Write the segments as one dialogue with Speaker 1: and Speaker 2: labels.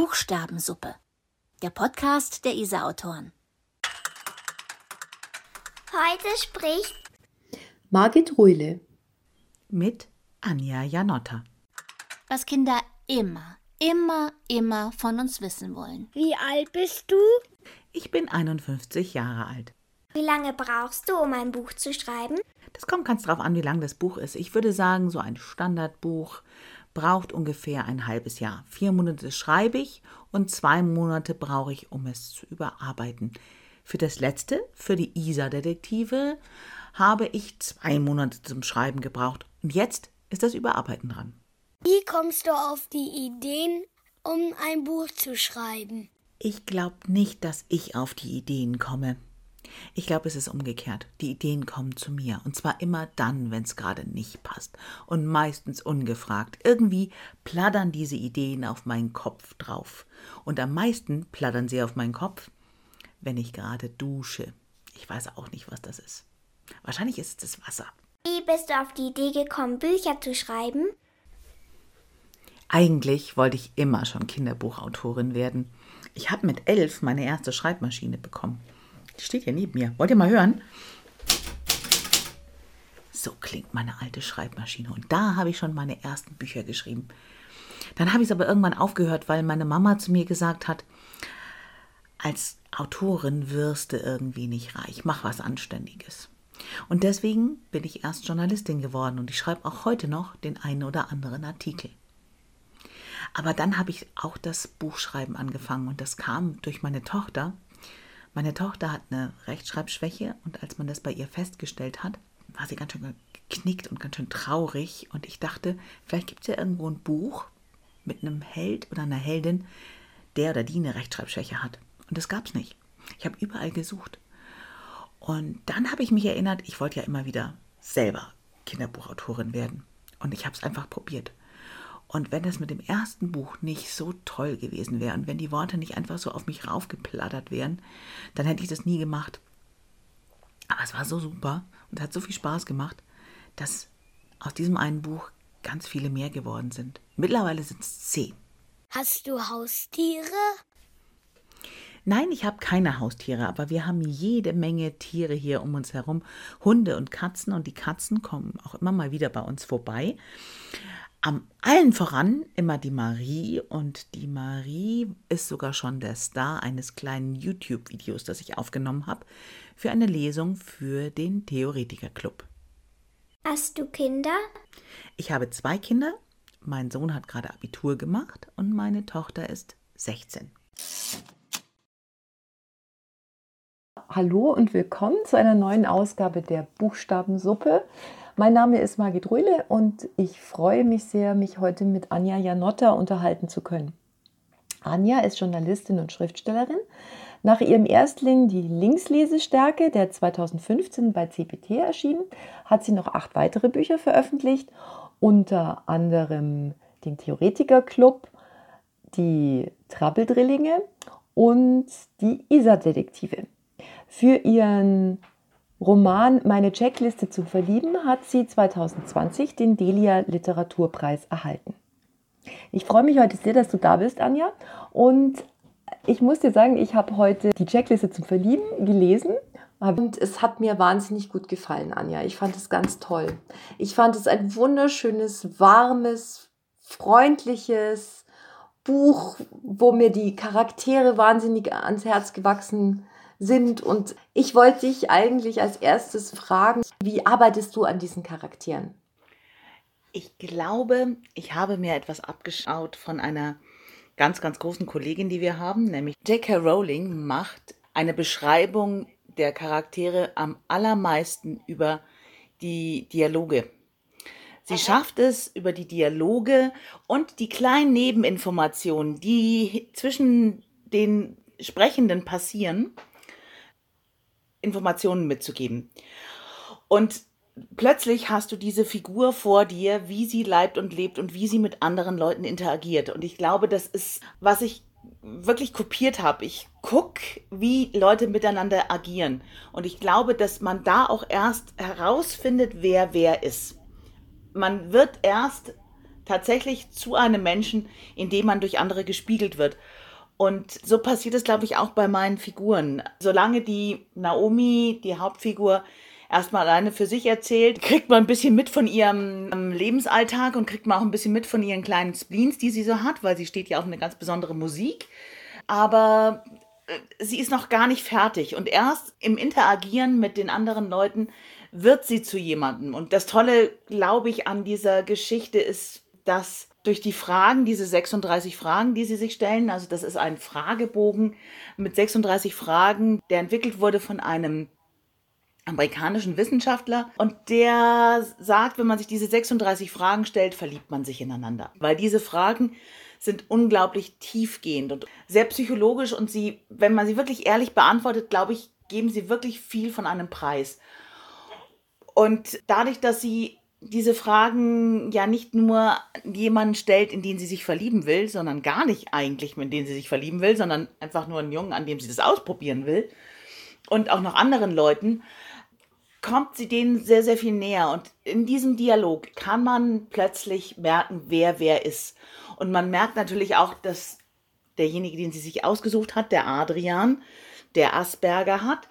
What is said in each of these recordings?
Speaker 1: Buchstabensuppe. Der Podcast der ISA-Autoren.
Speaker 2: Heute spricht
Speaker 3: Margit Ruhle
Speaker 4: mit Anja Janotta.
Speaker 1: Was Kinder immer, immer, immer von uns wissen wollen.
Speaker 2: Wie alt bist du?
Speaker 4: Ich bin 51 Jahre alt.
Speaker 2: Wie lange brauchst du, um ein Buch zu schreiben?
Speaker 4: Das kommt ganz drauf an, wie lang das Buch ist. Ich würde sagen, so ein Standardbuch braucht ungefähr ein halbes Jahr. Vier Monate schreibe ich und zwei Monate brauche ich, um es zu überarbeiten. Für das letzte, für die ISA-Detektive, habe ich zwei Monate zum Schreiben gebraucht. Und jetzt ist das Überarbeiten dran.
Speaker 2: Wie kommst du auf die Ideen, um ein Buch zu schreiben?
Speaker 4: Ich glaube nicht, dass ich auf die Ideen komme. Ich glaube, es ist umgekehrt. Die Ideen kommen zu mir. Und zwar immer dann, wenn es gerade nicht passt. Und meistens ungefragt. Irgendwie plattern diese Ideen auf meinen Kopf drauf. Und am meisten plattern sie auf meinen Kopf, wenn ich gerade dusche. Ich weiß auch nicht, was das ist. Wahrscheinlich ist es das Wasser.
Speaker 2: Wie bist du auf die Idee gekommen, Bücher zu schreiben?
Speaker 4: Eigentlich wollte ich immer schon Kinderbuchautorin werden. Ich habe mit elf meine erste Schreibmaschine bekommen. Die steht hier neben mir. Wollt ihr mal hören? So klingt meine alte Schreibmaschine. Und da habe ich schon meine ersten Bücher geschrieben. Dann habe ich es aber irgendwann aufgehört, weil meine Mama zu mir gesagt hat, als Autorin wirst du irgendwie nicht reich. Mach was Anständiges. Und deswegen bin ich erst Journalistin geworden und ich schreibe auch heute noch den einen oder anderen Artikel. Aber dann habe ich auch das Buchschreiben angefangen und das kam durch meine Tochter, meine Tochter hat eine Rechtschreibschwäche und als man das bei ihr festgestellt hat, war sie ganz schön geknickt und ganz schön traurig. Und ich dachte, vielleicht gibt es ja irgendwo ein Buch mit einem Held oder einer Heldin, der oder die eine Rechtschreibschwäche hat. Und das gab es nicht. Ich habe überall gesucht. Und dann habe ich mich erinnert, ich wollte ja immer wieder selber Kinderbuchautorin werden. Und ich habe es einfach probiert. Und wenn das mit dem ersten Buch nicht so toll gewesen wäre und wenn die Worte nicht einfach so auf mich raufgeplattert wären, dann hätte ich das nie gemacht. Aber es war so super und hat so viel Spaß gemacht, dass aus diesem einen Buch ganz viele mehr geworden sind. Mittlerweile sind es zehn.
Speaker 2: Hast du Haustiere?
Speaker 4: Nein, ich habe keine Haustiere, aber wir haben jede Menge Tiere hier um uns herum. Hunde und Katzen und die Katzen kommen auch immer mal wieder bei uns vorbei. Am allen voran immer die Marie und die Marie ist sogar schon der Star eines kleinen YouTube-Videos, das ich aufgenommen habe, für eine Lesung für den Theoretiker-Club.
Speaker 2: Hast du Kinder?
Speaker 4: Ich habe zwei Kinder. Mein Sohn hat gerade Abitur gemacht und meine Tochter ist 16.
Speaker 3: Hallo und willkommen zu einer neuen Ausgabe der Buchstabensuppe. Mein Name ist Margit Rühle und ich freue mich sehr, mich heute mit Anja Janotta unterhalten zu können. Anja ist Journalistin und Schriftstellerin. Nach ihrem Erstling Die Linkslesestärke, der 2015 bei CPT erschienen, hat sie noch acht weitere Bücher veröffentlicht, unter anderem den Theoretiker-Club, die Trabbeldrillinge und die Isa-Detektive. Für ihren Roman Meine Checkliste zum Verlieben hat sie 2020 den Delia Literaturpreis erhalten. Ich freue mich heute sehr, dass du da bist, Anja. Und ich muss dir sagen, ich habe heute die Checkliste zum Verlieben gelesen. Und es hat mir wahnsinnig gut gefallen, Anja. Ich fand es ganz toll. Ich fand es ein wunderschönes, warmes, freundliches Buch, wo mir die Charaktere wahnsinnig ans Herz gewachsen sind sind. Und ich wollte dich eigentlich als erstes fragen, wie arbeitest du an diesen Charakteren?
Speaker 4: Ich glaube, ich habe mir etwas abgeschaut von einer ganz, ganz großen Kollegin, die wir haben, nämlich J.K. Rowling macht eine Beschreibung der Charaktere am allermeisten über die Dialoge. Sie schafft es über die Dialoge und die kleinen Nebeninformationen, die zwischen den Sprechenden passieren, Informationen mitzugeben. Und plötzlich hast du diese Figur vor dir, wie sie leibt und lebt und wie sie mit anderen Leuten interagiert. Und ich glaube, das ist, was ich wirklich kopiert habe. Ich gucke, wie Leute miteinander agieren. Und ich glaube, dass man da auch erst herausfindet, wer wer ist. Man wird erst tatsächlich zu einem Menschen, in dem man durch andere gespiegelt wird. Und so passiert es, glaube ich, auch bei meinen Figuren. Solange die Naomi, die Hauptfigur, erstmal alleine für sich erzählt, kriegt man ein bisschen mit von ihrem ähm, Lebensalltag und kriegt man auch ein bisschen mit von ihren kleinen Spleens, die sie so hat, weil sie steht ja auf eine ganz besondere Musik. Aber äh, sie ist noch gar nicht fertig und erst im Interagieren mit den anderen Leuten wird sie zu jemandem. Und das Tolle, glaube ich, an dieser Geschichte ist, dass durch die Fragen, diese 36 Fragen, die sie sich stellen, also das ist ein Fragebogen mit 36 Fragen, der entwickelt wurde von einem amerikanischen Wissenschaftler und der sagt, wenn man sich diese 36 Fragen stellt, verliebt man sich ineinander, weil diese Fragen sind unglaublich tiefgehend und sehr psychologisch und sie, wenn man sie wirklich ehrlich beantwortet, glaube ich, geben sie wirklich viel von einem Preis. Und dadurch, dass sie diese Fragen ja nicht nur jemanden stellt, in den sie sich verlieben will, sondern gar nicht eigentlich, in den sie sich verlieben will, sondern einfach nur einen Jungen, an dem sie das ausprobieren will und auch noch anderen Leuten, kommt sie denen sehr, sehr viel näher. Und in diesem Dialog kann man plötzlich merken, wer wer ist. Und man merkt natürlich auch, dass derjenige, den sie sich ausgesucht hat, der Adrian, der Asperger hat,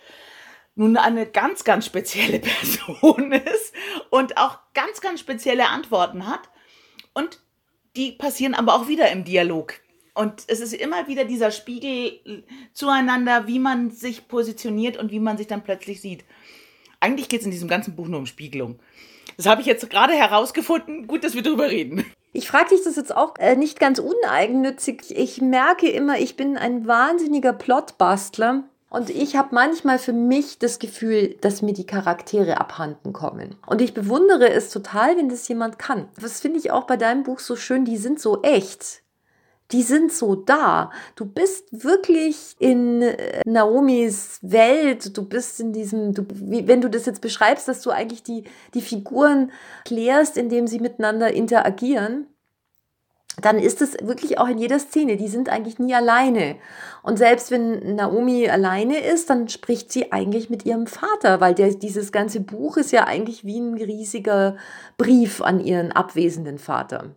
Speaker 4: nun eine ganz, ganz spezielle Person ist und auch ganz, ganz spezielle Antworten hat. Und die passieren aber auch wieder im Dialog. Und es ist immer wieder dieser Spiegel zueinander, wie man sich positioniert und wie man sich dann plötzlich sieht. Eigentlich geht es in diesem ganzen Buch nur um Spiegelung. Das habe ich jetzt gerade herausgefunden. Gut, dass wir darüber reden.
Speaker 3: Ich frage dich das jetzt auch äh, nicht ganz uneigennützig. Ich merke immer, ich bin ein wahnsinniger Plotbastler. Und ich habe manchmal für mich das Gefühl, dass mir die Charaktere abhanden kommen. Und ich bewundere es total, wenn das jemand kann. Das finde ich auch bei deinem Buch so schön, die sind so echt die sind so da. Du bist wirklich in äh, Naomis Welt. Du bist in diesem, du, wenn du das jetzt beschreibst, dass du eigentlich die, die Figuren klärst, indem sie miteinander interagieren, dann ist es wirklich auch in jeder Szene. Die sind eigentlich nie alleine. Und selbst wenn Naomi alleine ist, dann spricht sie eigentlich mit ihrem Vater, weil der, dieses ganze Buch ist ja eigentlich wie ein riesiger Brief an ihren abwesenden Vater.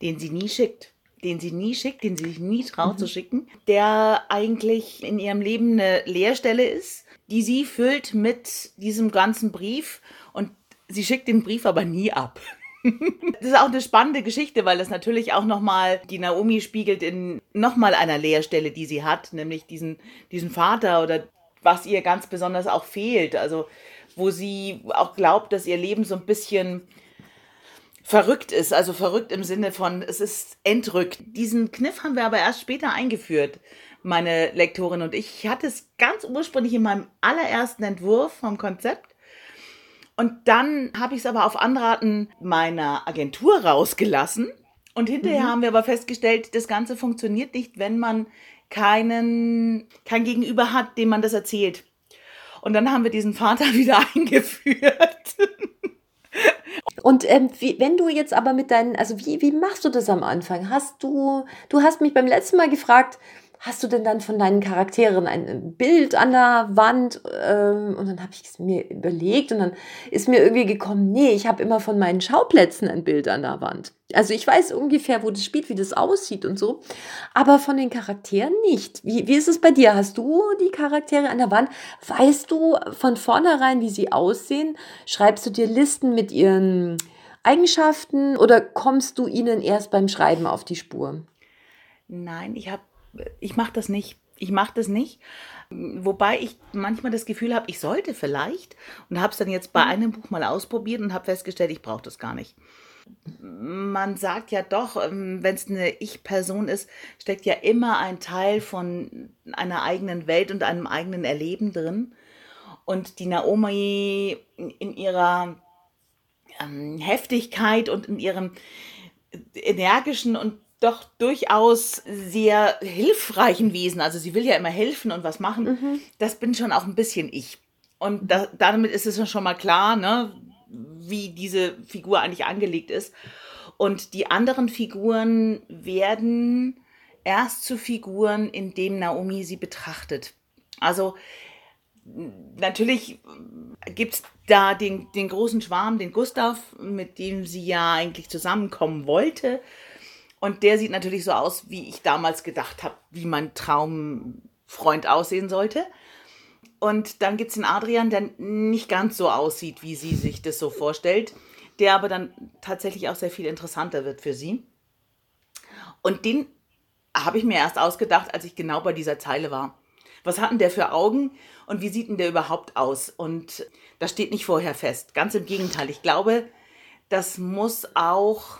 Speaker 4: Den sie nie schickt den sie nie schickt, den sie sich nie traut mhm. zu schicken, der eigentlich in ihrem Leben eine Leerstelle ist, die sie füllt mit diesem ganzen Brief und sie schickt den Brief aber nie ab. Das ist auch eine spannende Geschichte, weil das natürlich auch nochmal die Naomi spiegelt in nochmal einer Leerstelle, die sie hat, nämlich diesen, diesen Vater oder was ihr ganz besonders auch fehlt. Also, wo sie auch glaubt, dass ihr Leben so ein bisschen verrückt ist. Also verrückt im Sinne von, es ist entrückt. Diesen Kniff haben wir aber erst später eingeführt, meine Lektorin und ich. Ich hatte es ganz ursprünglich in meinem allerersten Entwurf vom Konzept. Und dann habe ich es aber auf Anraten meiner Agentur rausgelassen. Und hinterher mhm. haben wir aber festgestellt, das Ganze funktioniert nicht, wenn man keinen, kein Gegenüber hat, dem man das erzählt. Und dann haben wir diesen Vater wieder eingeführt.
Speaker 3: Und ähm, wie, wenn du jetzt aber mit deinen, also wie, wie machst du das am Anfang? Hast du, du hast mich beim letzten Mal gefragt, hast du denn dann von deinen Charakteren ein Bild an der Wand? Ähm, und dann habe ich es mir überlegt und dann ist mir irgendwie gekommen, nee, ich habe immer von meinen Schauplätzen ein Bild an der Wand. Also ich weiß ungefähr, wo das spielt, wie das aussieht und so, aber von den Charakteren nicht. Wie, wie ist es bei dir? Hast du die Charaktere an der Wand? Weißt du von vornherein, wie sie aussehen? Schreibst du dir Listen mit ihren Eigenschaften oder kommst du ihnen erst beim Schreiben auf die Spur?
Speaker 4: Nein, ich habe ich mache das nicht. Ich mache das nicht. Wobei ich manchmal das Gefühl habe, ich sollte vielleicht und habe es dann jetzt bei mhm. einem Buch mal ausprobiert und habe festgestellt, ich brauche das gar nicht. Man sagt ja doch, ähm, wenn es eine Ich-Person ist, steckt ja immer ein Teil von einer eigenen Welt und einem eigenen Erleben drin. Und die Naomi in ihrer ähm, Heftigkeit und in ihrem energischen und doch durchaus sehr hilfreichen Wesen. Also sie will ja immer helfen und was machen. Mhm. Das bin schon auch ein bisschen ich. Und da, damit ist es schon mal klar, ne, wie diese Figur eigentlich angelegt ist. Und die anderen Figuren werden erst zu Figuren, indem Naomi sie betrachtet. Also natürlich gibt es da den, den großen Schwarm, den Gustav, mit dem sie ja eigentlich zusammenkommen wollte. Und der sieht natürlich so aus, wie ich damals gedacht habe, wie mein Traumfreund aussehen sollte. Und dann gibt es den Adrian, der nicht ganz so aussieht, wie sie sich das so vorstellt, der aber dann tatsächlich auch sehr viel interessanter wird für sie. Und den habe ich mir erst ausgedacht, als ich genau bei dieser Zeile war. Was hat denn der für Augen und wie sieht denn der überhaupt aus? Und das steht nicht vorher fest. Ganz im Gegenteil. Ich glaube, das muss auch,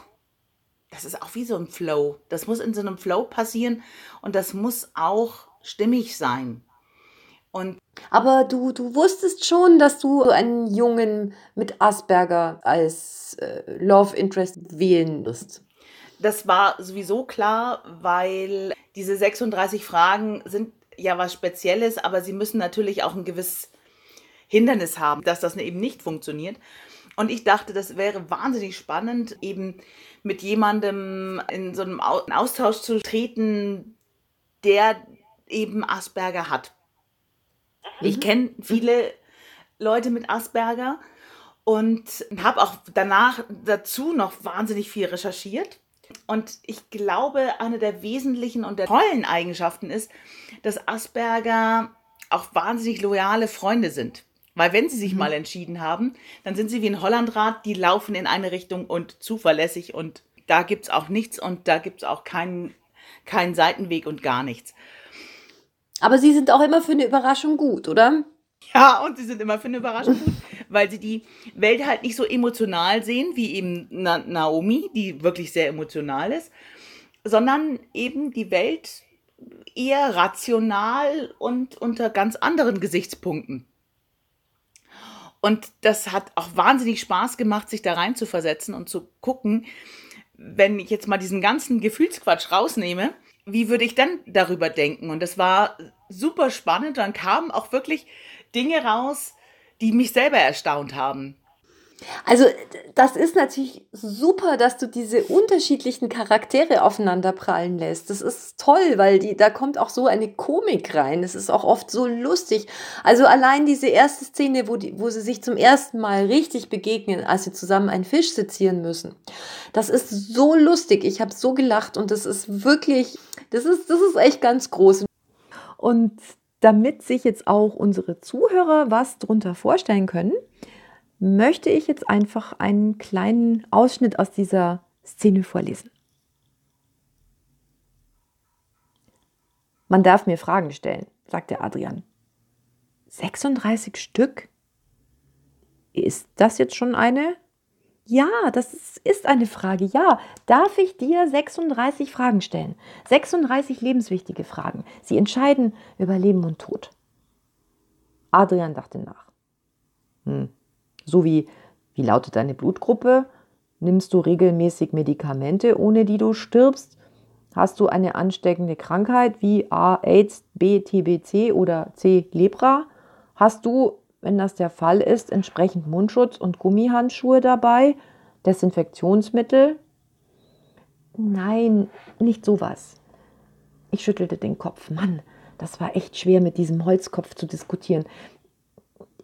Speaker 4: das ist auch wie so ein Flow. Das muss in so einem Flow passieren und das muss auch stimmig sein. Und
Speaker 5: Aber du, du wusstest schon, dass du einen Jungen mit Asperger als äh, Love Interest wählen wirst.
Speaker 4: Das war sowieso klar, weil diese 36 Fragen sind ja was Spezielles, aber sie müssen natürlich auch ein gewisses Hindernis haben, dass das eben nicht funktioniert. Und ich dachte, das wäre wahnsinnig spannend, eben mit jemandem in so einem Austausch zu treten, der eben Asperger hat. Ich mhm. kenne viele Leute mit Asperger und habe auch danach dazu noch wahnsinnig viel recherchiert. Und ich glaube, eine der wesentlichen und der tollen Eigenschaften ist, dass Asperger auch wahnsinnig loyale Freunde sind. Weil wenn sie sich mhm. mal entschieden haben, dann sind sie wie ein Hollandrad, die laufen in eine Richtung und zuverlässig und da gibt es auch nichts und da gibt es auch keinen, keinen Seitenweg und gar nichts.
Speaker 5: Aber sie sind auch immer für eine Überraschung gut, oder?
Speaker 4: Ja, und sie sind immer für eine Überraschung gut, weil sie die Welt halt nicht so emotional sehen wie eben Na Naomi, die wirklich sehr emotional ist, sondern eben die Welt eher rational und unter ganz anderen Gesichtspunkten. Und das hat auch wahnsinnig Spaß gemacht, sich da rein zu versetzen und zu gucken, wenn ich jetzt mal diesen ganzen Gefühlsquatsch rausnehme, wie würde ich dann darüber denken? Und das war super spannend. Dann kamen auch wirklich Dinge raus, die mich selber erstaunt haben.
Speaker 5: Also das ist natürlich super, dass du diese unterschiedlichen Charaktere aufeinander prallen lässt. Das ist toll, weil die, da kommt auch so eine Komik rein. Es ist auch oft so lustig. Also allein diese erste Szene, wo, die, wo sie sich zum ersten Mal richtig begegnen, als sie zusammen einen Fisch sezieren müssen. Das ist so lustig. Ich habe so gelacht und das ist wirklich, das ist, das ist echt ganz groß. Und damit sich jetzt auch unsere Zuhörer was drunter vorstellen können, möchte ich jetzt einfach einen kleinen Ausschnitt aus dieser Szene vorlesen. Man darf mir Fragen stellen, sagte Adrian. 36 Stück? Ist das jetzt schon eine? Ja, das ist eine Frage. Ja, darf ich dir 36 Fragen stellen? 36 lebenswichtige Fragen. Sie entscheiden über Leben und Tod. Adrian dachte nach. Hm. So wie, wie lautet deine Blutgruppe? Nimmst du regelmäßig Medikamente, ohne die du stirbst? Hast du eine ansteckende Krankheit wie A, AIDS, B, TBC oder C, Lepra? Hast du wenn das der Fall ist, entsprechend Mundschutz und Gummihandschuhe dabei, Desinfektionsmittel. Nein, nicht sowas. Ich schüttelte den Kopf. Mann, das war echt schwer mit diesem Holzkopf zu diskutieren.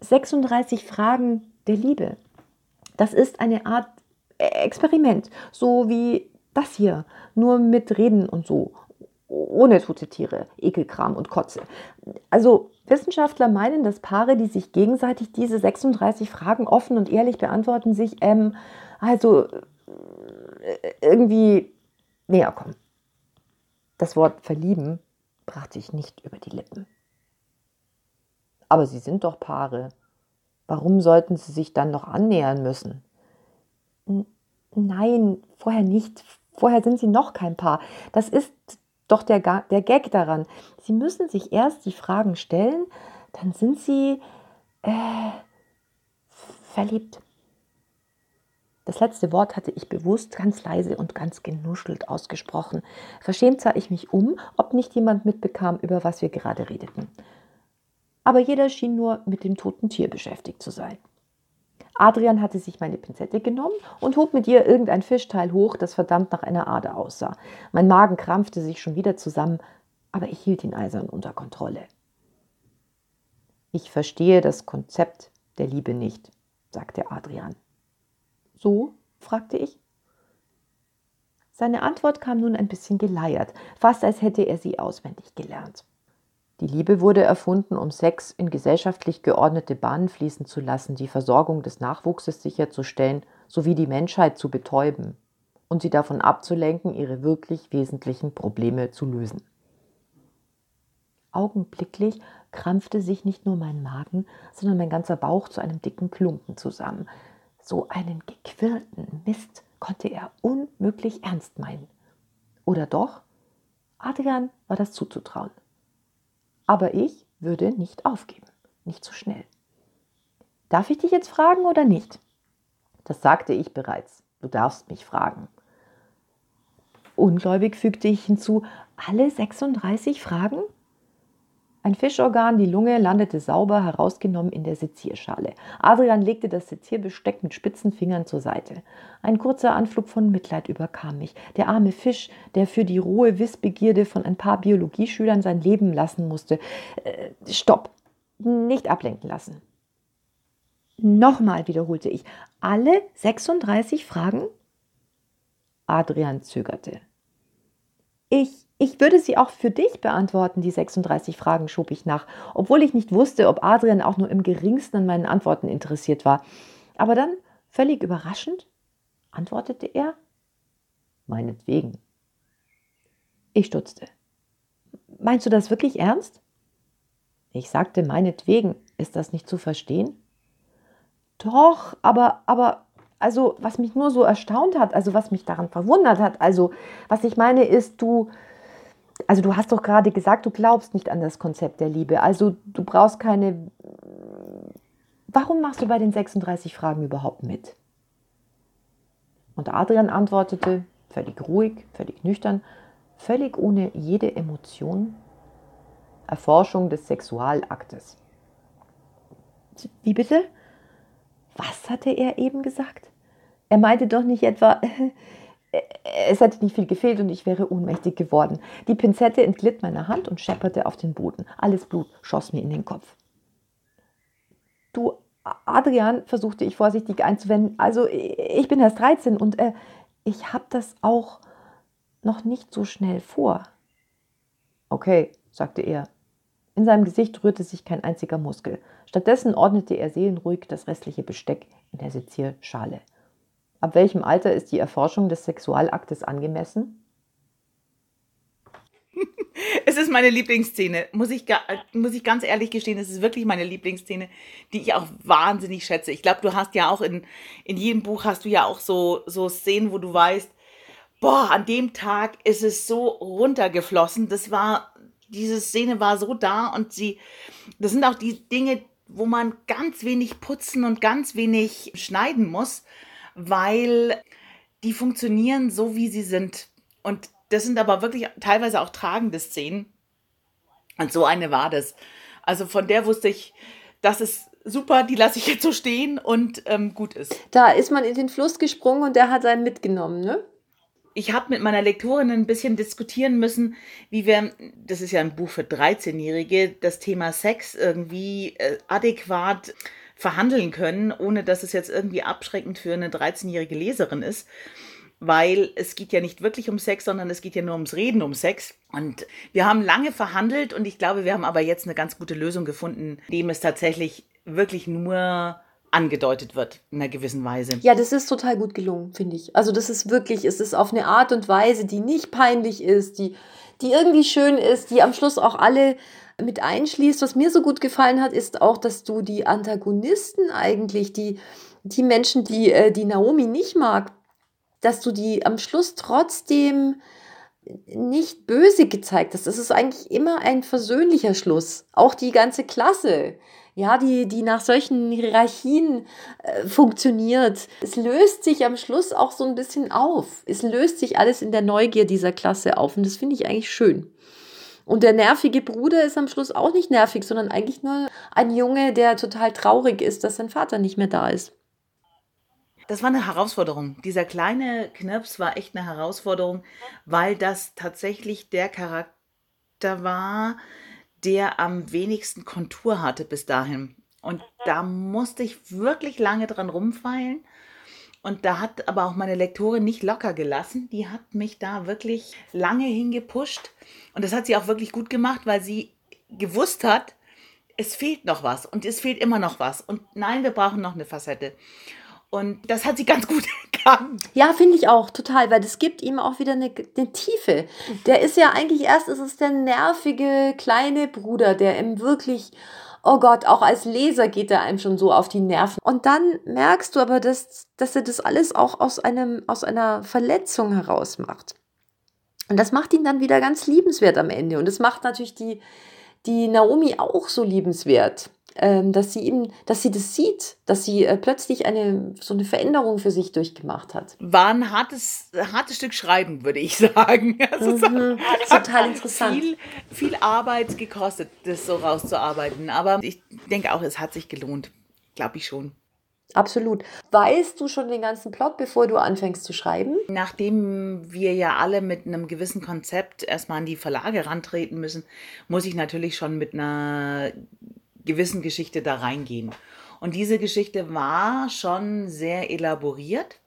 Speaker 5: 36 Fragen der Liebe. Das ist eine Art Experiment, so wie das hier, nur mit Reden und so, ohne tote Tiere, Ekelkram und Kotze. Also Wissenschaftler meinen, dass Paare, die sich gegenseitig diese 36 Fragen offen und ehrlich beantworten, sich ähm, also äh, irgendwie näher kommen. Das Wort verlieben brachte ich nicht über die Lippen. Aber sie sind doch Paare. Warum sollten sie sich dann noch annähern müssen? Nein, vorher nicht. Vorher sind sie noch kein Paar. Das ist doch der, der Gag daran. Sie müssen sich erst die Fragen stellen, dann sind Sie äh, verliebt. Das letzte Wort hatte ich bewusst ganz leise und ganz genuschelt ausgesprochen. Verschämt sah ich mich um, ob nicht jemand mitbekam, über was wir gerade redeten. Aber jeder schien nur mit dem toten Tier beschäftigt zu sein. Adrian hatte sich meine Pinzette genommen und hob mit ihr irgendein Fischteil hoch, das verdammt nach einer Ader aussah. Mein Magen krampfte sich schon wieder zusammen, aber ich hielt ihn eisern unter Kontrolle. Ich verstehe das Konzept der Liebe nicht, sagte Adrian. So? fragte ich. Seine Antwort kam nun ein bisschen geleiert, fast als hätte er sie auswendig gelernt. Die Liebe wurde erfunden, um Sex in gesellschaftlich geordnete Bahnen fließen zu lassen, die Versorgung des Nachwuchses sicherzustellen sowie die Menschheit zu betäuben und sie davon abzulenken, ihre wirklich wesentlichen Probleme zu lösen. Augenblicklich krampfte sich nicht nur mein Magen, sondern mein ganzer Bauch zu einem dicken Klumpen zusammen. So einen gequirlten Mist konnte er unmöglich ernst meinen. Oder doch? Adrian war das zuzutrauen. Aber ich würde nicht aufgeben, nicht so schnell. Darf ich dich jetzt fragen oder nicht? Das sagte ich bereits. Du darfst mich fragen. Ungläubig fügte ich hinzu, alle 36 Fragen? Ein Fischorgan, die Lunge, landete sauber herausgenommen in der Sezierschale. Adrian legte das Sezierbesteck mit spitzen Fingern zur Seite. Ein kurzer Anflug von Mitleid überkam mich. Der arme Fisch, der für die rohe Wissbegierde von ein paar Biologieschülern sein Leben lassen musste. Äh, stopp! Nicht ablenken lassen. Nochmal wiederholte ich. Alle 36 Fragen? Adrian zögerte. Ich ich würde sie auch für dich beantworten, die 36 Fragen schob ich nach, obwohl ich nicht wusste, ob Adrian auch nur im geringsten an meinen Antworten interessiert war. Aber dann, völlig überraschend, antwortete er, meinetwegen. Ich stutzte. Meinst du das wirklich ernst? Ich sagte, meinetwegen, ist das nicht zu verstehen? Doch, aber, aber, also, was mich nur so erstaunt hat, also was mich daran verwundert hat, also, was ich meine ist, du, also du hast doch gerade gesagt, du glaubst nicht an das Konzept der Liebe. Also du brauchst keine... Warum machst du bei den 36 Fragen überhaupt mit? Und Adrian antwortete, völlig ruhig, völlig nüchtern, völlig ohne jede Emotion, Erforschung des Sexualaktes. Wie bitte? Was hatte er eben gesagt? Er meinte doch nicht etwa, es hätte nicht viel gefehlt und ich wäre ohnmächtig geworden. Die Pinzette entglitt meiner Hand und schepperte auf den Boden. Alles Blut schoss mir in den Kopf. Du, Adrian, versuchte ich vorsichtig einzuwenden, also ich bin erst 13 und äh, ich habe das auch noch nicht so schnell vor. Okay, sagte er. In seinem Gesicht rührte sich kein einziger Muskel. Stattdessen ordnete er seelenruhig das restliche Besteck in der Sezierschale. Ab welchem Alter ist die Erforschung des Sexualaktes angemessen?
Speaker 4: Es ist meine Lieblingsszene, muss ich, muss ich ganz ehrlich gestehen, es ist wirklich meine Lieblingsszene, die ich auch wahnsinnig schätze. Ich glaube, du hast ja auch in, in jedem Buch hast du ja auch so, so Szenen, wo du weißt, boah, an dem Tag ist es so runtergeflossen. Das war, diese Szene war so da und sie, das sind auch die Dinge, wo man ganz wenig putzen und ganz wenig schneiden muss weil die funktionieren so, wie sie sind. Und das sind aber wirklich teilweise auch tragende Szenen. Und so eine war das. Also von der wusste ich, das ist super, die lasse ich jetzt so stehen und ähm, gut ist.
Speaker 5: Da ist man in den Fluss gesprungen und der hat einen mitgenommen, ne?
Speaker 4: Ich habe mit meiner Lektorin ein bisschen diskutieren müssen, wie wir, das ist ja ein Buch für 13-Jährige, das Thema Sex irgendwie äh, adäquat verhandeln können, ohne dass es jetzt irgendwie abschreckend für eine 13-jährige Leserin ist. Weil es geht ja nicht wirklich um Sex, sondern es geht ja nur ums Reden um Sex. Und wir haben lange verhandelt und ich glaube, wir haben aber jetzt eine ganz gute Lösung gefunden, dem es tatsächlich wirklich nur angedeutet wird in einer gewissen Weise.
Speaker 5: Ja, das ist total gut gelungen, finde ich. Also das ist wirklich, es ist auf eine Art und Weise, die nicht peinlich ist, die, die irgendwie schön ist, die am Schluss auch alle mit einschließt. Was mir so gut gefallen hat, ist auch, dass du die Antagonisten eigentlich, die, die Menschen, die, äh, die Naomi nicht mag, dass du die am Schluss trotzdem nicht böse gezeigt hast. Das ist eigentlich immer ein versöhnlicher Schluss. Auch die ganze Klasse, ja, die, die nach solchen Hierarchien äh, funktioniert. Es löst sich am Schluss auch so ein bisschen auf. Es löst sich alles in der Neugier dieser Klasse auf und das finde ich eigentlich schön. Und der nervige Bruder ist am Schluss auch nicht nervig, sondern eigentlich nur ein Junge, der total traurig ist, dass sein Vater nicht mehr da ist.
Speaker 4: Das war eine Herausforderung. Dieser kleine Knirps war echt eine Herausforderung, weil das tatsächlich der Charakter war, der am wenigsten Kontur hatte bis dahin. Und da musste ich wirklich lange dran rumfeilen. Und da hat aber auch meine Lektorin nicht locker gelassen. Die hat mich da wirklich lange hingepusht. Und das hat sie auch wirklich gut gemacht, weil sie gewusst hat, es fehlt noch was und es fehlt immer noch was. Und nein, wir brauchen noch eine Facette. Und das hat sie ganz gut erkannt.
Speaker 3: Ja, finde ich auch total, weil das gibt ihm auch wieder eine, eine, Tiefe. Der ist ja eigentlich erst, ist es der nervige kleine Bruder, der ihm wirklich, oh Gott, auch als Leser geht er einem schon so auf die Nerven. Und dann merkst du aber, dass, dass er das alles auch aus, einem, aus einer Verletzung heraus macht. Und das macht ihn dann wieder ganz liebenswert am Ende. Und das macht natürlich die, die Naomi auch so liebenswert, dass sie eben, dass sie das sieht, dass sie äh, plötzlich eine so eine Veränderung für sich durchgemacht hat.
Speaker 4: War ein hartes, hartes Stück Schreiben, würde ich sagen. Also
Speaker 3: mhm. Total interessant.
Speaker 4: Viel, viel Arbeit gekostet, das so rauszuarbeiten. Aber ich denke auch, es hat sich gelohnt. Glaube ich schon.
Speaker 3: Absolut. Weißt du schon den ganzen Plot, bevor du anfängst zu schreiben?
Speaker 4: Nachdem wir ja alle mit einem gewissen Konzept erstmal an die Verlage rantreten müssen, muss ich natürlich schon mit einer gewissen Geschichte da reingehen. Und diese Geschichte war schon sehr elaboriert.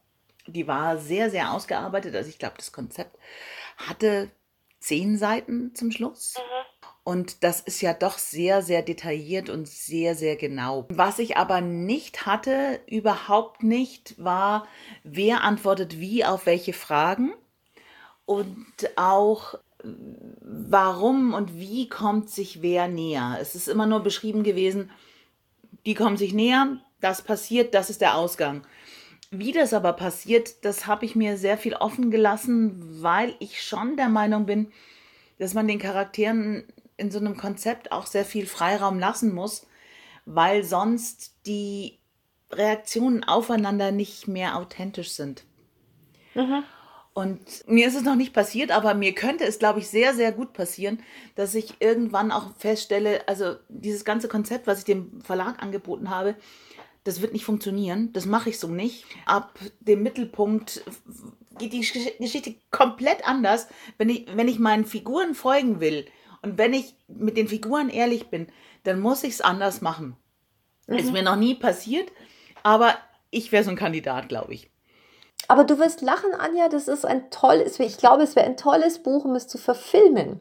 Speaker 4: Die war sehr, sehr ausgearbeitet. Also ich glaube, das Konzept hatte zehn Seiten zum Schluss. Mhm. Und das ist ja doch sehr, sehr detailliert und sehr, sehr genau. Was ich aber nicht hatte, überhaupt nicht, war, wer antwortet wie auf welche Fragen und auch warum und wie kommt sich wer näher. Es ist immer nur beschrieben gewesen, die kommen sich näher, das passiert, das ist der Ausgang. Wie das aber passiert, das habe ich mir sehr viel offen gelassen, weil ich schon der Meinung bin, dass man den Charakteren in so einem Konzept auch sehr viel Freiraum lassen muss, weil sonst die Reaktionen aufeinander nicht mehr authentisch sind. Mhm. Und mir ist es noch nicht passiert, aber mir könnte es, glaube ich, sehr, sehr gut passieren, dass ich irgendwann auch feststelle, also dieses ganze Konzept, was ich dem Verlag angeboten habe, das wird nicht funktionieren, das mache ich so nicht. Ab dem Mittelpunkt geht die Geschichte komplett anders, wenn ich, wenn ich meinen Figuren folgen will und wenn ich mit den Figuren ehrlich bin, dann muss ich es anders machen. Mhm. Ist mir noch nie passiert, aber ich wäre so ein Kandidat, glaube ich.
Speaker 3: Aber du wirst lachen, Anja, das ist ein tolles, ich glaube, es wäre ein tolles Buch, um es zu verfilmen.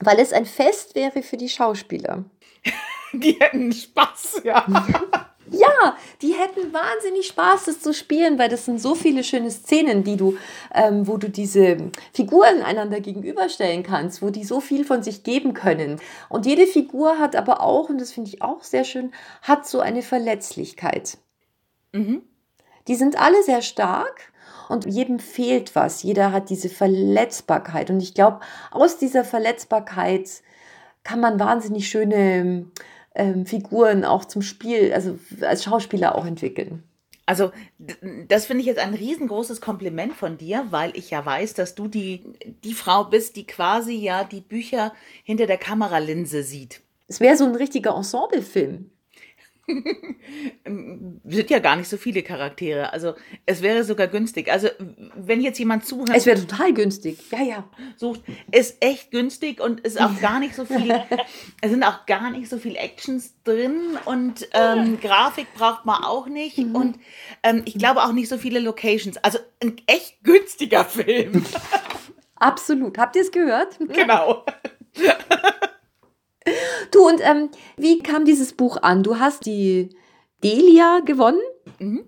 Speaker 3: Weil es ein Fest wäre für die Schauspieler.
Speaker 4: die hätten Spaß, ja.
Speaker 3: Ja, die hätten wahnsinnig Spaß, das zu spielen, weil das sind so viele schöne Szenen, die du, ähm, wo du diese Figuren einander gegenüberstellen kannst, wo die so viel von sich geben können. Und jede Figur hat aber auch, und das finde ich auch sehr schön, hat so eine Verletzlichkeit. Mhm. Die sind alle sehr stark und jedem fehlt was. Jeder hat diese Verletzbarkeit. Und ich glaube, aus dieser Verletzbarkeit kann man wahnsinnig schöne ähm, Figuren auch zum Spiel, also als Schauspieler auch entwickeln.
Speaker 4: Also das finde ich jetzt ein riesengroßes Kompliment von dir, weil ich ja weiß, dass du die, die Frau bist, die quasi ja die Bücher hinter der Kameralinse sieht.
Speaker 3: Es wäre so ein richtiger Ensemblefilm.
Speaker 4: sind ja gar nicht so viele Charaktere. Also es wäre sogar günstig. Also wenn jetzt jemand zuhört.
Speaker 3: Es wäre total günstig. Ja, ja.
Speaker 4: Sucht, ist echt günstig und ist auch gar nicht so viel. es sind auch gar nicht so viel Actions drin und ähm, Grafik braucht man auch nicht. Mhm. Und ähm, ich glaube auch nicht so viele Locations. Also ein echt günstiger Film.
Speaker 3: Absolut. Habt ihr es gehört?
Speaker 4: Genau.
Speaker 3: Du, und ähm, wie kam dieses Buch an? Du hast die Delia gewonnen? Mhm.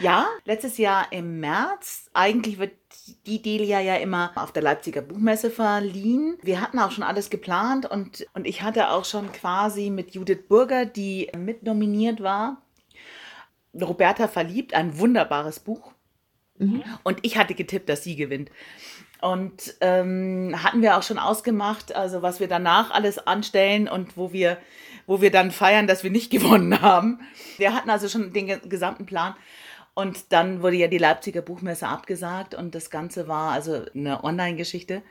Speaker 4: Ja, letztes Jahr im März. Eigentlich wird die Delia ja immer auf der Leipziger Buchmesse verliehen. Wir hatten auch schon alles geplant und, und ich hatte auch schon quasi mit Judith Burger, die mitnominiert war, Roberta verliebt, ein wunderbares Buch. Mhm. Und ich hatte getippt, dass sie gewinnt. Und ähm, hatten wir auch schon ausgemacht, also was wir danach alles anstellen und wo wir, wo wir dann feiern, dass wir nicht gewonnen haben. Wir hatten also schon den gesamten Plan. Und dann wurde ja die Leipziger Buchmesse abgesagt und das Ganze war also eine Online-Geschichte.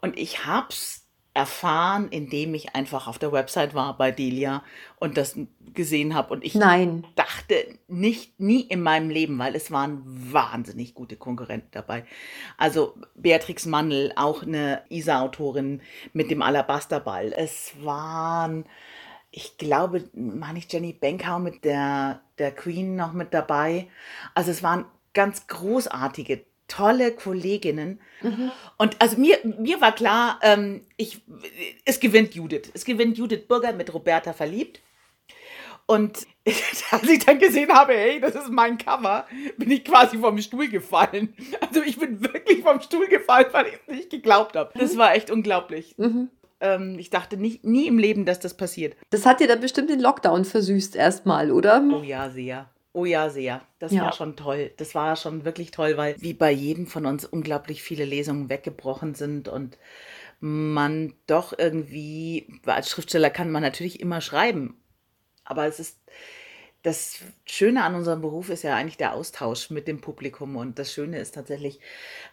Speaker 4: Und ich hab's erfahren, indem ich einfach auf der Website war bei Delia und das gesehen habe. Und ich
Speaker 3: Nein.
Speaker 4: dachte nicht, nie in meinem Leben, weil es waren wahnsinnig gute Konkurrenten dabei. Also Beatrix Mandel, auch eine Isa-Autorin mit dem Alabasterball. Es waren, ich glaube, meine ich Jenny Benkhau mit der, der Queen noch mit dabei. Also es waren ganz großartige tolle Kolleginnen. Und also mir, mir war klar, ähm, ich, es gewinnt Judith. Es gewinnt Judith Burger mit Roberta verliebt. Und als ich dann gesehen habe, hey, das ist mein Cover, bin ich quasi vom Stuhl gefallen. Also ich bin wirklich vom Stuhl gefallen, weil ich es nicht geglaubt habe. Das war echt unglaublich. Ähm, ich dachte nicht, nie im Leben, dass das passiert.
Speaker 3: Das hat dir dann bestimmt den Lockdown versüßt erstmal, oder?
Speaker 4: Oh ja, sehr. Oh ja, sehr. Das
Speaker 3: Ja.
Speaker 4: war schon toll. Das war schon wirklich toll, weil wie bei jedem von uns unglaublich viele Lesungen weggebrochen sind und man doch irgendwie, als Schriftsteller kann man natürlich immer schreiben. Aber es ist, das Schöne an unserem Beruf ist ja eigentlich der Austausch mit dem Publikum. Und das Schöne ist tatsächlich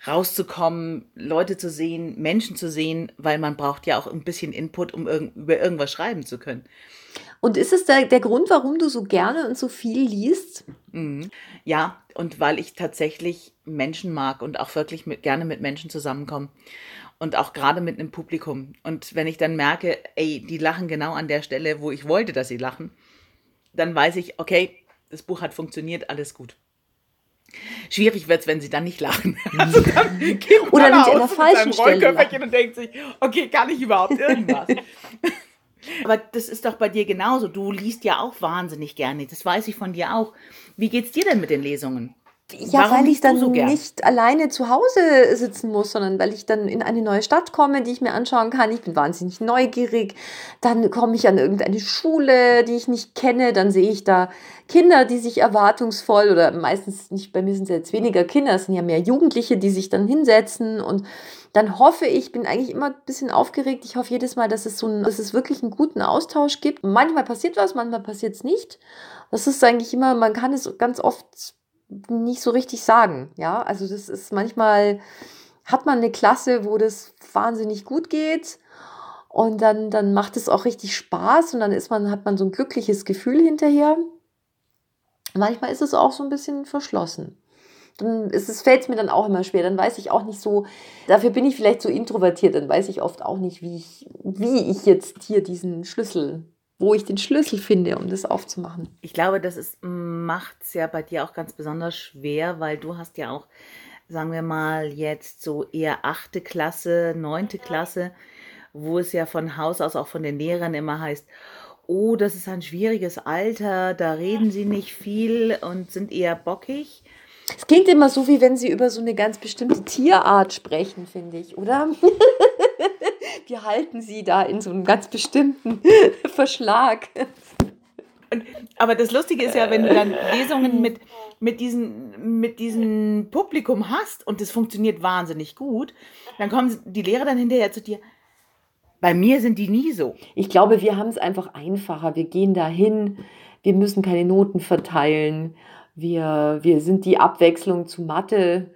Speaker 4: rauszukommen, Leute zu sehen, Menschen zu sehen, weil man braucht ja auch ein bisschen Input, um irgend, über irgendwas schreiben zu können.
Speaker 3: Und ist es der, der Grund, warum du so gerne und so viel liest?
Speaker 4: Mhm. Ja, und weil ich tatsächlich Menschen mag und auch wirklich mit, gerne mit Menschen zusammenkomme. Und auch gerade mit einem Publikum. Und wenn ich dann merke, ey, die lachen genau an der Stelle, wo ich wollte, dass sie lachen, dann weiß ich, okay, das Buch hat funktioniert, alles gut. Schwierig wird es, wenn sie dann nicht lachen. Also dann geht
Speaker 3: Oder nicht an der falschen Stelle
Speaker 4: und denkt sich, okay, kann ich überhaupt irgendwas? Aber das ist doch bei dir genauso. Du liest ja auch wahnsinnig gerne. Das weiß ich von dir auch. Wie geht's dir denn mit den Lesungen?
Speaker 3: Ja,
Speaker 4: Warum
Speaker 3: weil ich dann
Speaker 4: so
Speaker 3: nicht alleine zu Hause sitzen muss, sondern weil ich dann in eine neue Stadt komme, die ich mir anschauen kann. Ich bin wahnsinnig neugierig. Dann komme ich an irgendeine Schule, die ich nicht kenne. Dann sehe ich da Kinder, die sich erwartungsvoll oder meistens nicht, bei mir sind es jetzt weniger Kinder, es sind ja mehr Jugendliche, die sich dann hinsetzen und dann hoffe ich, bin eigentlich immer ein bisschen aufgeregt. Ich hoffe jedes Mal, dass es so ein, dass es wirklich einen guten Austausch gibt. Manchmal passiert was, manchmal passiert es nicht. Das ist eigentlich immer, man kann es ganz oft nicht so richtig sagen. Ja, also das ist manchmal hat man eine Klasse, wo das wahnsinnig gut geht und dann, dann macht es auch richtig Spaß und dann ist man, hat man so ein glückliches Gefühl hinterher. Manchmal ist es auch so ein bisschen verschlossen. Dann fällt es mir dann auch immer schwer. Dann weiß ich auch nicht so, dafür bin ich vielleicht so introvertiert, dann weiß ich oft auch nicht, wie ich, wie ich jetzt hier diesen Schlüssel, wo ich den Schlüssel finde, um das aufzumachen.
Speaker 4: Ich glaube, das macht es ja bei dir auch ganz besonders schwer, weil du hast ja auch, sagen wir mal, jetzt so eher achte Klasse, neunte Klasse, wo es ja von Haus aus auch von den Lehrern immer heißt, oh, das ist ein schwieriges Alter, da reden sie nicht viel und sind eher bockig.
Speaker 3: Es klingt immer so, wie wenn sie über so eine ganz bestimmte Tierart sprechen, finde ich, oder? Wir halten sie da in so einem ganz bestimmten Verschlag.
Speaker 4: Aber das Lustige ist ja, wenn du dann Lesungen mit, mit, diesen, mit diesem Publikum hast und das funktioniert wahnsinnig gut, dann kommen die Lehrer dann hinterher zu dir. Bei mir sind die nie so.
Speaker 3: Ich glaube, wir haben es einfach einfacher. Wir gehen dahin, wir müssen keine Noten verteilen, wir, wir sind die Abwechslung zu Mathe.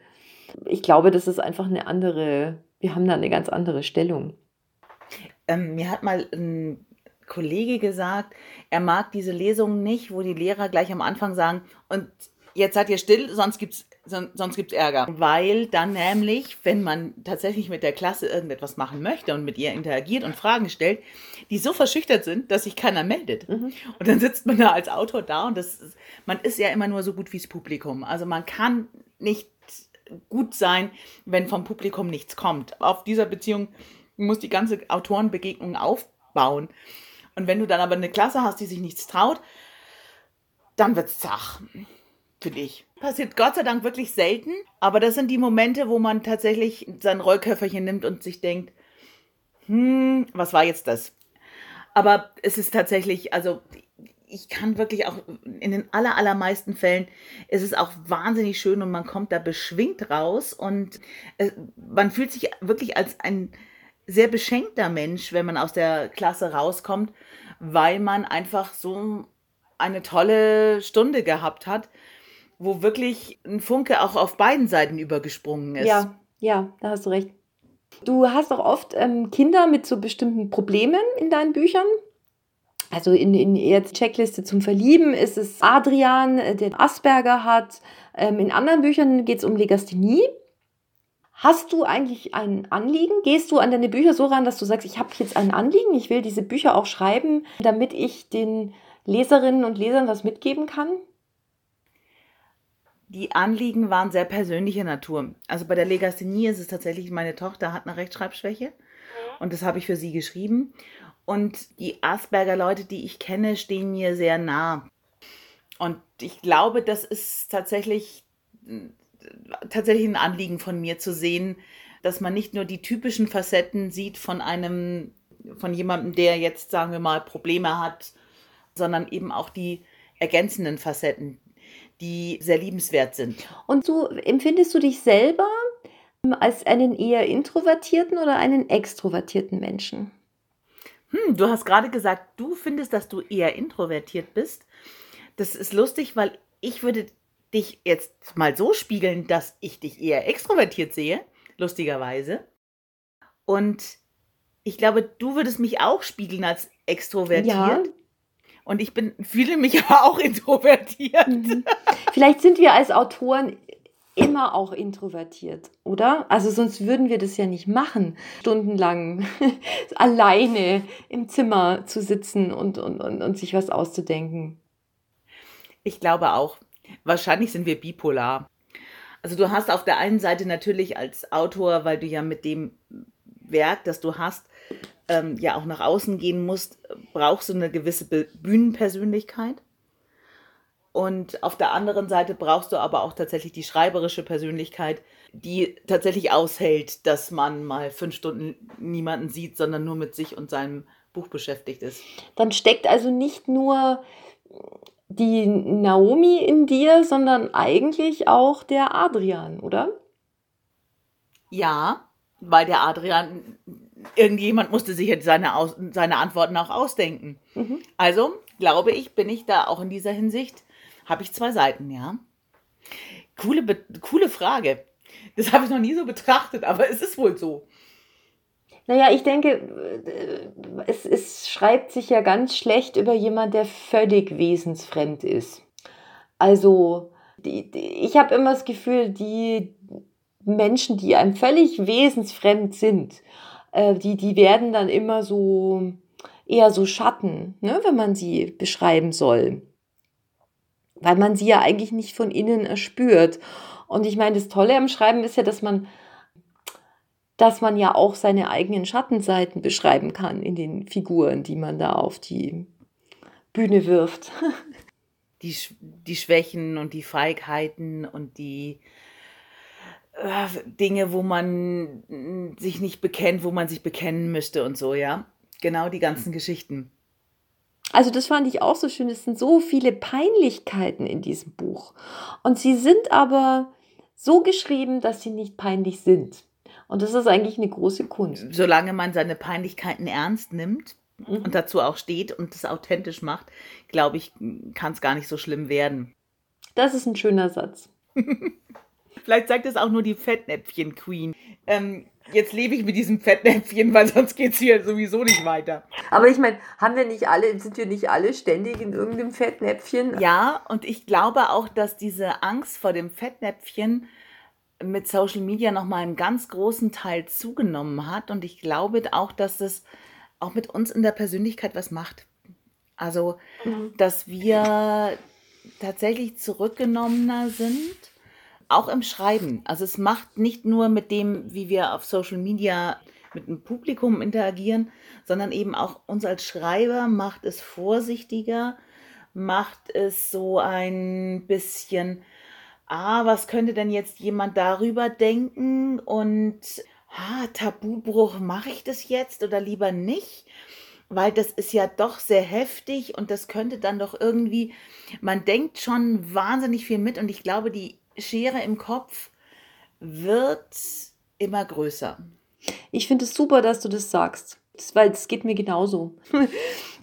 Speaker 3: Ich glaube, das ist einfach eine andere, wir haben da eine ganz andere Stellung.
Speaker 4: Ähm, mir hat mal ein Kollege gesagt, er mag diese Lesungen nicht, wo die Lehrer gleich am Anfang sagen, und jetzt seid ihr still, sonst gibt's son- sonst gibt's Ärger. Weil dann nämlich, wenn man tatsächlich mit der Klasse irgendetwas machen möchte und mit ihr interagiert und Fragen stellt, die so verschüchtert sind, dass sich keiner meldet. Und dann sitzt man da als Autor da und das, man ist ja immer nur so gut wie das Publikum. Also man kann nicht gut sein, wenn vom Publikum nichts kommt. Auf dieser Beziehung muss die ganze Autorenbegegnung aufbauen. Und wenn du dann aber eine Klasse hast, die sich nichts traut, dann wird's zach, finde ich. Passiert Gott sei Dank wirklich selten, aber das sind die Momente, wo man tatsächlich sein Rollköfferchen nimmt und sich denkt, hm, was war jetzt das? Aber es ist tatsächlich, also ich kann wirklich auch in den aller, allermeisten Fällen ist es auch wahnsinnig schön und man kommt da beschwingt raus und äh, man fühlt sich wirklich als ein sehr beschenkter Mensch, wenn man aus der Klasse rauskommt, weil man einfach so eine tolle Stunde gehabt hat, wo wirklich ein Funke auch auf beiden Seiten übergesprungen ist.
Speaker 3: Ja, ja, da hast du recht. Du hast auch oft ähm, Kinder mit so bestimmten Problemen in deinen Büchern. Also in, in jetzt Checkliste zum Verlieben ist es Adrian, äh, der Asperger hat. Ähm, in anderen Büchern geht es um Legasthenie. Hast du eigentlich ein Anliegen? Gehst du an deine Bücher so ran, dass du sagst, ich habe jetzt ein Anliegen, ich will diese Bücher auch schreiben, damit ich den Leserinnen und Lesern was mitgeben kann?
Speaker 4: Die Anliegen waren sehr persönlicher Natur. Also bei der Legasthenie ist es tatsächlich, meine Tochter hat eine Rechtschreibschwäche und das habe ich für sie geschrieben. Und die Asperger-Leute, die ich kenne, stehen mir sehr nah. Und ich glaube, das ist tatsächlich tatsächlich ein Anliegen von mir zu sehen, dass man nicht nur die typischen Facetten sieht von einem, von jemandem, der jetzt, sagen wir mal, Probleme hat, sondern eben auch die ergänzenden Facetten, die sehr liebenswert sind.
Speaker 3: Und so empfindest du dich selber als einen eher introvertierten oder einen extrovertierten Menschen?
Speaker 4: Hm, du hast gerade gesagt, du findest, dass du eher introvertiert bist. Das ist lustig, weil ich würde dich jetzt mal so spiegeln, dass ich dich eher extrovertiert sehe, lustigerweise. Und ich glaube, du würdest mich auch spiegeln als extrovertiert. Ja. Und ich bin, fühle mich aber auch introvertiert. Mhm.
Speaker 3: Vielleicht sind wir als Autoren immer auch introvertiert, oder? Also sonst würden wir das ja nicht machen, stundenlang alleine im Zimmer zu sitzen und, und, und, und sich was auszudenken.
Speaker 4: Ich glaube auch. Wahrscheinlich sind wir bipolar. Also du hast auf der einen Seite natürlich als Autor, weil du ja mit dem Werk, das du hast, ähm, ja auch nach außen gehen musst, brauchst du eine gewisse Bühnenpersönlichkeit. Und auf der anderen Seite brauchst du aber auch tatsächlich die schreiberische Persönlichkeit, die tatsächlich aushält, dass man mal fünf Stunden niemanden sieht, sondern nur mit sich und seinem Buch beschäftigt ist.
Speaker 3: Dann steckt also nicht nur die Naomi in dir, sondern eigentlich auch der Adrian, oder?
Speaker 4: Ja, weil der Adrian, irgendjemand musste sich jetzt seine, Aus, seine Antworten auch ausdenken. Mhm. Also, glaube ich, bin ich da auch in dieser Hinsicht, habe ich zwei Seiten, ja. Coole, coole Frage. Das habe ich noch nie so betrachtet, aber es ist wohl so.
Speaker 3: Naja, ich denke, äh, es, es schreibt sich ja ganz schlecht über jemand, der völlig wesensfremd ist. Also, die, die, ich habe immer das Gefühl, die Menschen, die einem völlig wesensfremd sind, äh, die, die werden dann immer so eher so Schatten, ne, wenn man sie beschreiben soll. Weil man sie ja eigentlich nicht von innen erspürt. Und ich meine, das Tolle am Schreiben ist ja, dass man dass man ja auch seine eigenen Schattenseiten beschreiben kann in den Figuren, die man da auf die Bühne wirft.
Speaker 4: Die, die Schwächen und die Feigheiten und die äh, Dinge, wo man sich nicht bekennt, wo man sich bekennen müsste und so, ja. Genau die ganzen Geschichten.
Speaker 3: Also das fand ich auch so schön. Es sind so viele Peinlichkeiten in diesem Buch. Und sie sind aber so geschrieben, dass sie nicht peinlich sind. Und das ist eigentlich eine große Kunst.
Speaker 4: Solange man seine Peinlichkeiten ernst nimmt mhm. und dazu auch steht und das authentisch macht, glaube ich, kann es gar nicht so schlimm werden.
Speaker 3: Das ist ein schöner Satz.
Speaker 4: Vielleicht sagt es auch nur die Fettnäpfchen-Queen. Ähm, jetzt lebe ich mit diesem Fettnäpfchen, weil sonst geht es hier sowieso nicht weiter.
Speaker 3: Aber ich meine, haben wir nicht alle, sind wir nicht alle ständig in irgendeinem Fettnäpfchen?
Speaker 4: Ja, und ich glaube auch, dass diese Angst vor dem Fettnäpfchen mit Social Media nochmal einen ganz großen Teil zugenommen hat. Und ich glaube auch, dass das auch mit uns in der Persönlichkeit was macht. Also, mhm. dass wir tatsächlich zurückgenommener sind, auch im Schreiben. Also es macht nicht nur mit dem, wie wir auf Social Media mit dem Publikum interagieren, sondern eben auch uns als Schreiber macht es vorsichtiger, macht es so ein bisschen ah, was könnte denn jetzt jemand darüber denken und ah, Tabubruch, mache ich das jetzt oder lieber nicht? Weil das ist ja doch sehr heftig und das könnte dann doch irgendwie, man denkt schon wahnsinnig viel mit und ich glaube, die Schere im Kopf wird immer größer.
Speaker 3: Ich finde es super, dass du das sagst weil es geht mir genauso.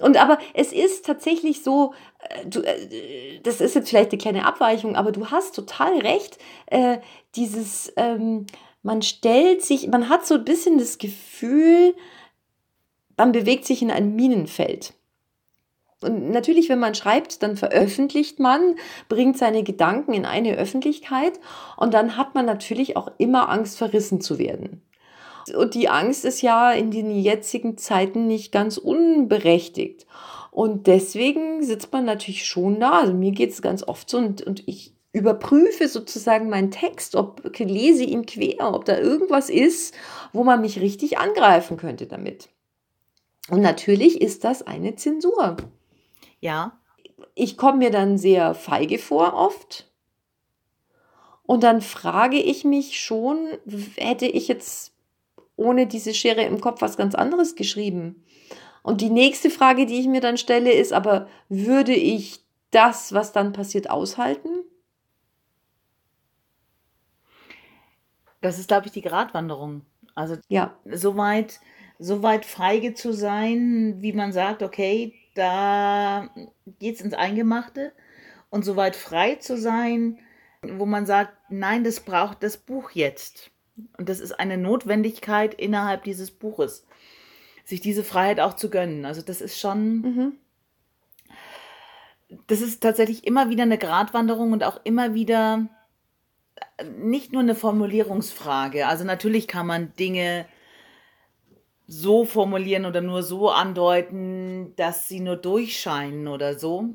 Speaker 3: Und aber es ist tatsächlich so, äh, du, äh, das ist jetzt vielleicht eine kleine Abweichung, aber du hast total recht, äh, dieses, ähm, man stellt sich, man hat so ein bisschen das Gefühl, man bewegt sich in ein Minenfeld. Und natürlich, wenn man schreibt, dann veröffentlicht man, bringt seine Gedanken in eine Öffentlichkeit und dann hat man natürlich auch immer Angst, verrissen zu werden. Und die Angst ist ja in den jetzigen Zeiten nicht ganz unberechtigt. Und deswegen sitzt man natürlich schon da. Also mir geht es ganz oft so und, und ich überprüfe sozusagen meinen Text, ob lese ihn quer, ob da irgendwas ist, wo man mich richtig angreifen könnte damit. Und natürlich ist das eine Zensur.
Speaker 4: Ja.
Speaker 3: Ich komme mir dann sehr feige vor oft. Und dann frage ich mich schon, hätte ich jetzt ohne diese Schere im Kopf was ganz anderes geschrieben? Und die nächste Frage, die ich mir dann stelle, ist aber, würde ich das, was dann passiert, aushalten?
Speaker 4: Das ist, glaube ich, die Gratwanderung. Also
Speaker 3: ja.
Speaker 4: so weit, so weit feige zu sein, wie man sagt, okay, da geht es ins Eingemachte und so weit frei zu sein, wo man sagt, nein, das braucht das Buch jetzt. Und das ist eine Notwendigkeit innerhalb dieses Buches, sich diese Freiheit auch zu gönnen. Also das ist schon, mhm. das ist tatsächlich immer wieder eine Gratwanderung und auch immer wieder nicht nur eine Formulierungsfrage. Also natürlich kann man Dinge so formulieren oder nur so andeuten, dass sie nur durchscheinen oder so.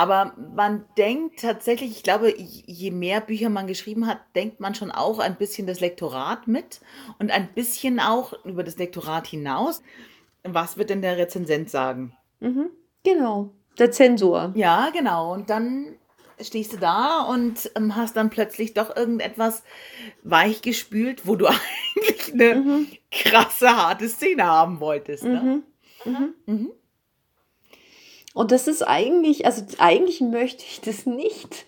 Speaker 4: Aber man denkt tatsächlich, ich glaube, je mehr Bücher man geschrieben hat, denkt man schon auch ein bisschen das Lektorat mit und ein bisschen auch über das Lektorat hinaus. Was wird denn der Rezensent sagen?
Speaker 3: Mhm, genau, der Zensor.
Speaker 4: Ja, genau. Und dann stehst du da und ähm, hast dann plötzlich doch irgendetwas weichgespült, wo du eigentlich eine mhm. krasse, harte Szene haben wolltest. Ne? Mhm.
Speaker 3: Mhm. Und das ist eigentlich, also eigentlich möchte ich das nicht.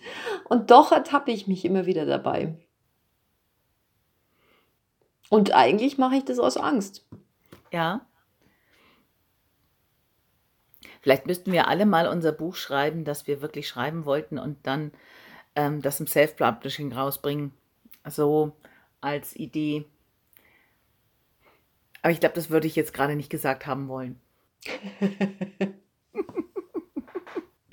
Speaker 3: Und doch ertappe ich mich immer wieder dabei. Und eigentlich mache ich das aus Angst.
Speaker 4: Ja. Vielleicht müssten wir alle mal unser Buch schreiben, das wir wirklich schreiben wollten und dann ähm, das im Self-Publishing rausbringen. So als Idee. Aber ich glaube, das würde ich jetzt gerade nicht gesagt haben wollen.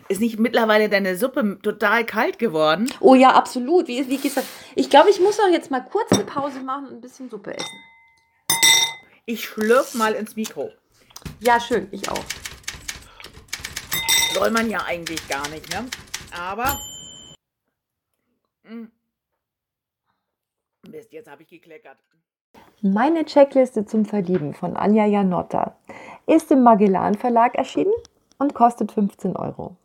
Speaker 4: Ist nicht mittlerweile deine Suppe total kalt geworden?
Speaker 3: Oh ja, absolut. Wie, wie gesagt, ich glaube, ich muss auch jetzt mal kurz eine Pause machen und ein bisschen Suppe essen.
Speaker 4: Ich schlürf mal ins Mikro.
Speaker 3: Ja, schön, ich auch.
Speaker 4: Soll man ja eigentlich gar nicht, ne? Aber. Mh. Hm. Mist, jetzt habe ich gekleckert.
Speaker 3: Meine Checkliste zum Verlieben von Anja Janotta ist im Magellan Verlag erschienen und kostet 15 Euro.